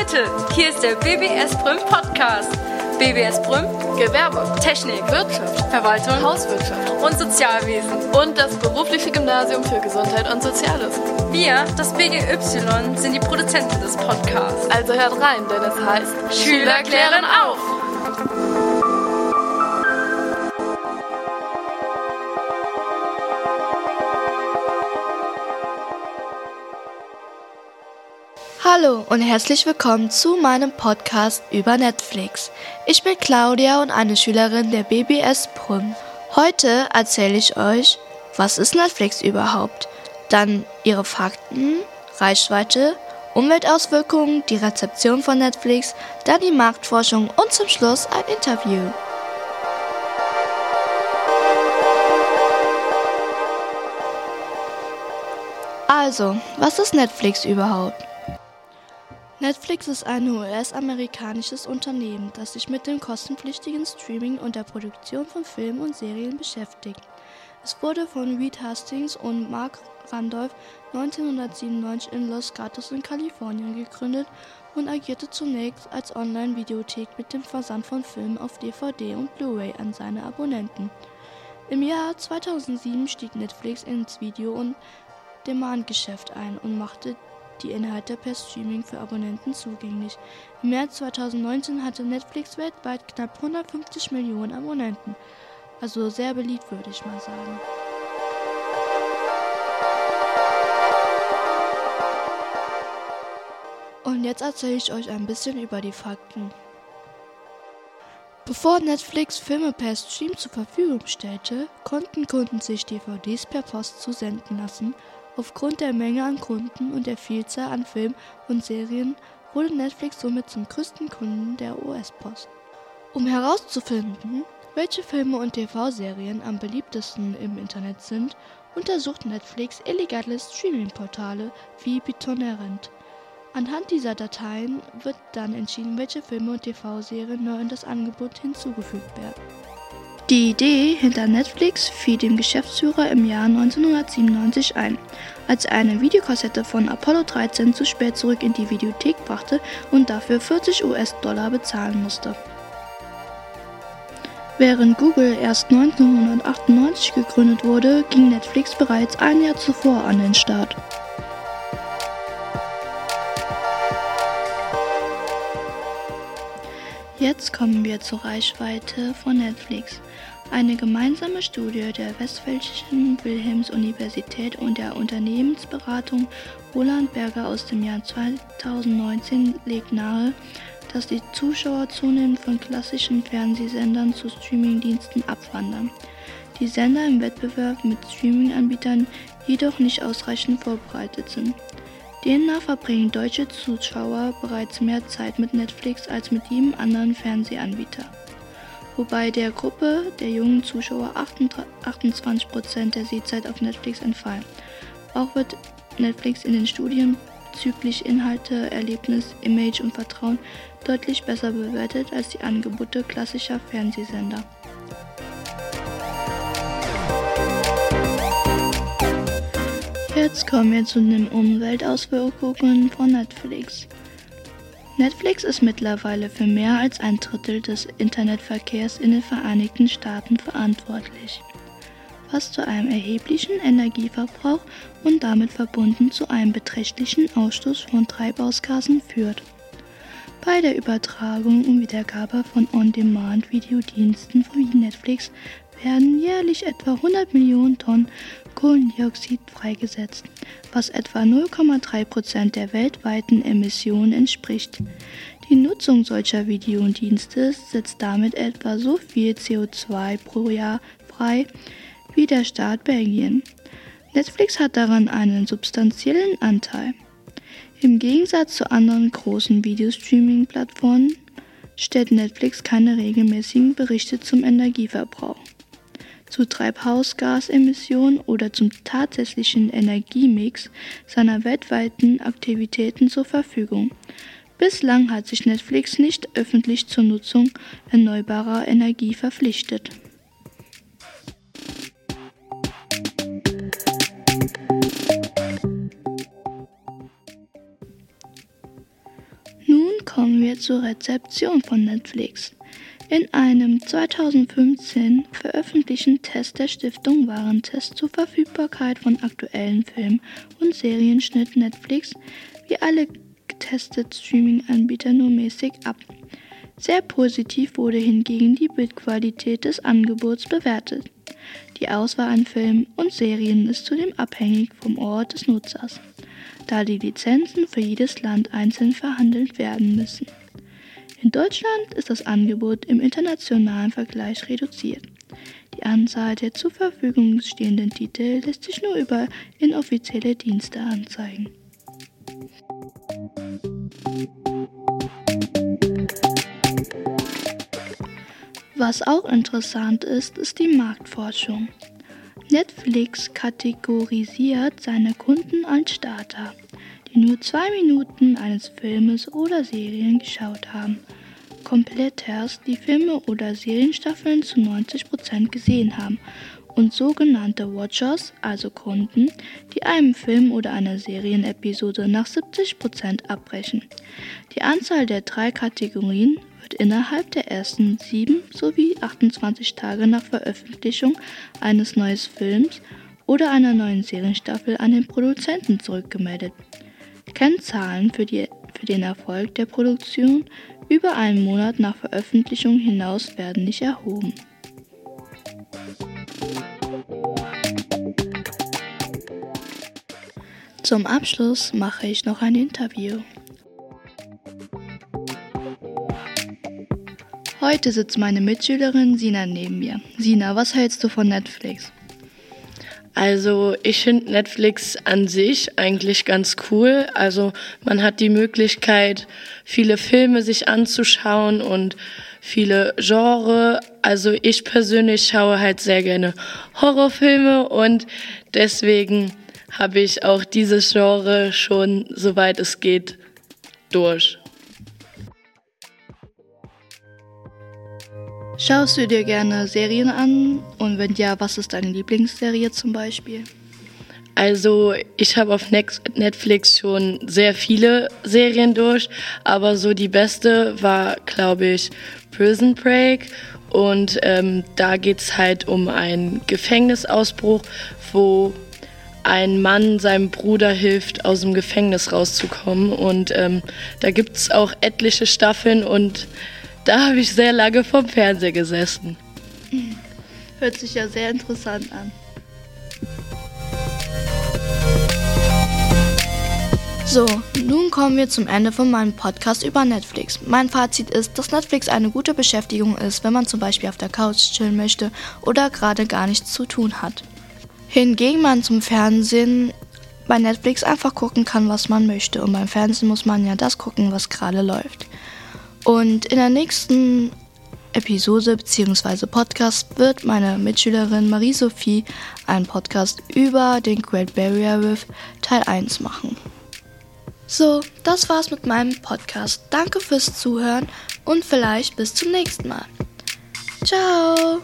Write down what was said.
Leute, hier ist der BBS Brüm Podcast. BBS Brüm, Gewerbe, Technik, Wirtschaft, Verwaltung Hauswirtschaft und Sozialwesen. und das berufliche Gymnasium für Gesundheit und Soziales. Wir, das BGY, sind die Produzenten des Podcasts. Also hört rein, denn es heißt Schüler klären auf! Hallo und herzlich willkommen zu meinem Podcast über Netflix. Ich bin Claudia und eine Schülerin der BBS Brünn. Heute erzähle ich euch, was ist Netflix überhaupt, dann ihre Fakten, Reichweite, Umweltauswirkungen, die Rezeption von Netflix, dann die Marktforschung und zum Schluss ein Interview. Also, was ist Netflix überhaupt? Netflix ist ein US-amerikanisches Unternehmen, das sich mit dem kostenpflichtigen Streaming und der Produktion von Filmen und Serien beschäftigt. Es wurde von Reed Hastings und Mark Randolph 1997 in Los Gatos in Kalifornien gegründet und agierte zunächst als Online-Videothek mit dem Versand von Filmen auf DVD und Blu-ray an seine Abonnenten. Im Jahr 2007 stieg Netflix ins Video- und Demand-Geschäft ein und machte die Inhalte per Streaming für Abonnenten zugänglich. Im März 2019 hatte Netflix weltweit knapp 150 Millionen Abonnenten. Also sehr beliebt, würde ich mal sagen. Und jetzt erzähle ich euch ein bisschen über die Fakten. Bevor Netflix Filme per Stream zur Verfügung stellte, konnten Kunden sich DVDs per Post zusenden lassen. Aufgrund der Menge an Kunden und der Vielzahl an Filmen und Serien wurde Netflix somit zum größten Kunden der US-Post. Um herauszufinden, welche Filme und TV-Serien am beliebtesten im Internet sind, untersucht Netflix illegale Streaming-Portale wie BitTorrent. Anhand dieser Dateien wird dann entschieden, welche Filme und TV-Serien neu in das Angebot hinzugefügt werden. Die Idee hinter Netflix fiel dem Geschäftsführer im Jahr 1997 ein, als er eine Videokassette von Apollo 13 zu spät zurück in die Videothek brachte und dafür 40 US-Dollar bezahlen musste. Während Google erst 1998 gegründet wurde, ging Netflix bereits ein Jahr zuvor an den Start. Jetzt kommen wir zur Reichweite von Netflix. Eine gemeinsame Studie der Westfälischen Wilhelms-Universität und der Unternehmensberatung Roland Berger aus dem Jahr 2019 legt nahe, dass die Zuschauer zunehmend von klassischen Fernsehsendern zu Streamingdiensten abwandern. Die Sender im Wettbewerb mit Streaminganbietern jedoch nicht ausreichend vorbereitet sind. Demnach verbringen deutsche Zuschauer bereits mehr Zeit mit Netflix als mit jedem anderen Fernsehanbieter. Wobei der Gruppe der jungen Zuschauer 28% der Sehzeit auf Netflix entfallen. Auch wird Netflix in den Studien bezüglich Inhalte, Erlebnis, Image und Vertrauen deutlich besser bewertet als die Angebote klassischer Fernsehsender. Jetzt kommen wir zu den Umweltauswirkungen von Netflix. Netflix ist mittlerweile für mehr als ein Drittel des Internetverkehrs in den Vereinigten Staaten verantwortlich, was zu einem erheblichen Energieverbrauch und damit verbunden zu einem beträchtlichen Ausstoß von Treibhausgasen führt. Bei der Übertragung und Wiedergabe von On-Demand-Videodiensten wie Netflix werden jährlich etwa 100 Millionen Tonnen Kohlendioxid freigesetzt, was etwa 0,3 Prozent der weltweiten Emissionen entspricht. Die Nutzung solcher Videodienste setzt damit etwa so viel CO2 pro Jahr frei wie der Staat Belgien. Netflix hat daran einen substanziellen Anteil. Im Gegensatz zu anderen großen Videostreaming-Plattformen stellt Netflix keine regelmäßigen Berichte zum Energieverbrauch zu Treibhausgasemissionen oder zum tatsächlichen Energiemix seiner weltweiten Aktivitäten zur Verfügung. Bislang hat sich Netflix nicht öffentlich zur Nutzung erneuerbarer Energie verpflichtet. Nun kommen wir zur Rezeption von Netflix. In einem 2015 veröffentlichten Test der Stiftung Warentest zur Verfügbarkeit von aktuellen Filmen und Serien schnitt Netflix wie alle getesteten Streaming-Anbieter nur mäßig ab. Sehr positiv wurde hingegen die Bildqualität des Angebots bewertet. Die Auswahl an Filmen und Serien ist zudem abhängig vom Ort des Nutzers, da die Lizenzen für jedes Land einzeln verhandelt werden müssen. In Deutschland ist das Angebot im internationalen Vergleich reduziert. Die Anzahl der zur Verfügung stehenden Titel lässt sich nur über inoffizielle Dienste anzeigen. Was auch interessant ist, ist die Marktforschung. Netflix kategorisiert seine Kunden als Starter die nur zwei Minuten eines Filmes oder Serien geschaut haben. Kompletters, die Filme oder Serienstaffeln zu 90% gesehen haben und sogenannte Watchers, also Kunden, die einem Film oder einer Serienepisode nach 70% abbrechen. Die Anzahl der drei Kategorien wird innerhalb der ersten 7 sowie 28 Tage nach Veröffentlichung eines neuen Films oder einer neuen Serienstaffel an den Produzenten zurückgemeldet. Kennzahlen für, die, für den Erfolg der Produktion über einen Monat nach Veröffentlichung hinaus werden nicht erhoben. Zum Abschluss mache ich noch ein Interview. Heute sitzt meine Mitschülerin Sina neben mir. Sina, was hältst du von Netflix? Also ich finde Netflix an sich eigentlich ganz cool. Also man hat die Möglichkeit, viele Filme sich anzuschauen und viele Genre. Also ich persönlich schaue halt sehr gerne Horrorfilme und deswegen habe ich auch dieses Genre schon, soweit es geht, durch. Schaust du dir gerne Serien an? Und wenn ja, was ist deine Lieblingsserie zum Beispiel? Also ich habe auf Netflix schon sehr viele Serien durch, aber so die beste war, glaube ich, Prison Break. Und ähm, da es halt um einen Gefängnisausbruch, wo ein Mann seinem Bruder hilft, aus dem Gefängnis rauszukommen. Und ähm, da es auch etliche Staffeln und da habe ich sehr lange vom Fernseher gesessen. Hört sich ja sehr interessant an. So, nun kommen wir zum Ende von meinem Podcast über Netflix. Mein Fazit ist, dass Netflix eine gute Beschäftigung ist, wenn man zum Beispiel auf der Couch chillen möchte oder gerade gar nichts zu tun hat. Hingegen man zum Fernsehen bei Netflix einfach gucken kann, was man möchte. Und beim Fernsehen muss man ja das gucken, was gerade läuft. Und in der nächsten Episode bzw. Podcast wird meine Mitschülerin Marie-Sophie einen Podcast über den Great Barrier Reef Teil 1 machen. So, das war's mit meinem Podcast. Danke fürs Zuhören und vielleicht bis zum nächsten Mal. Ciao!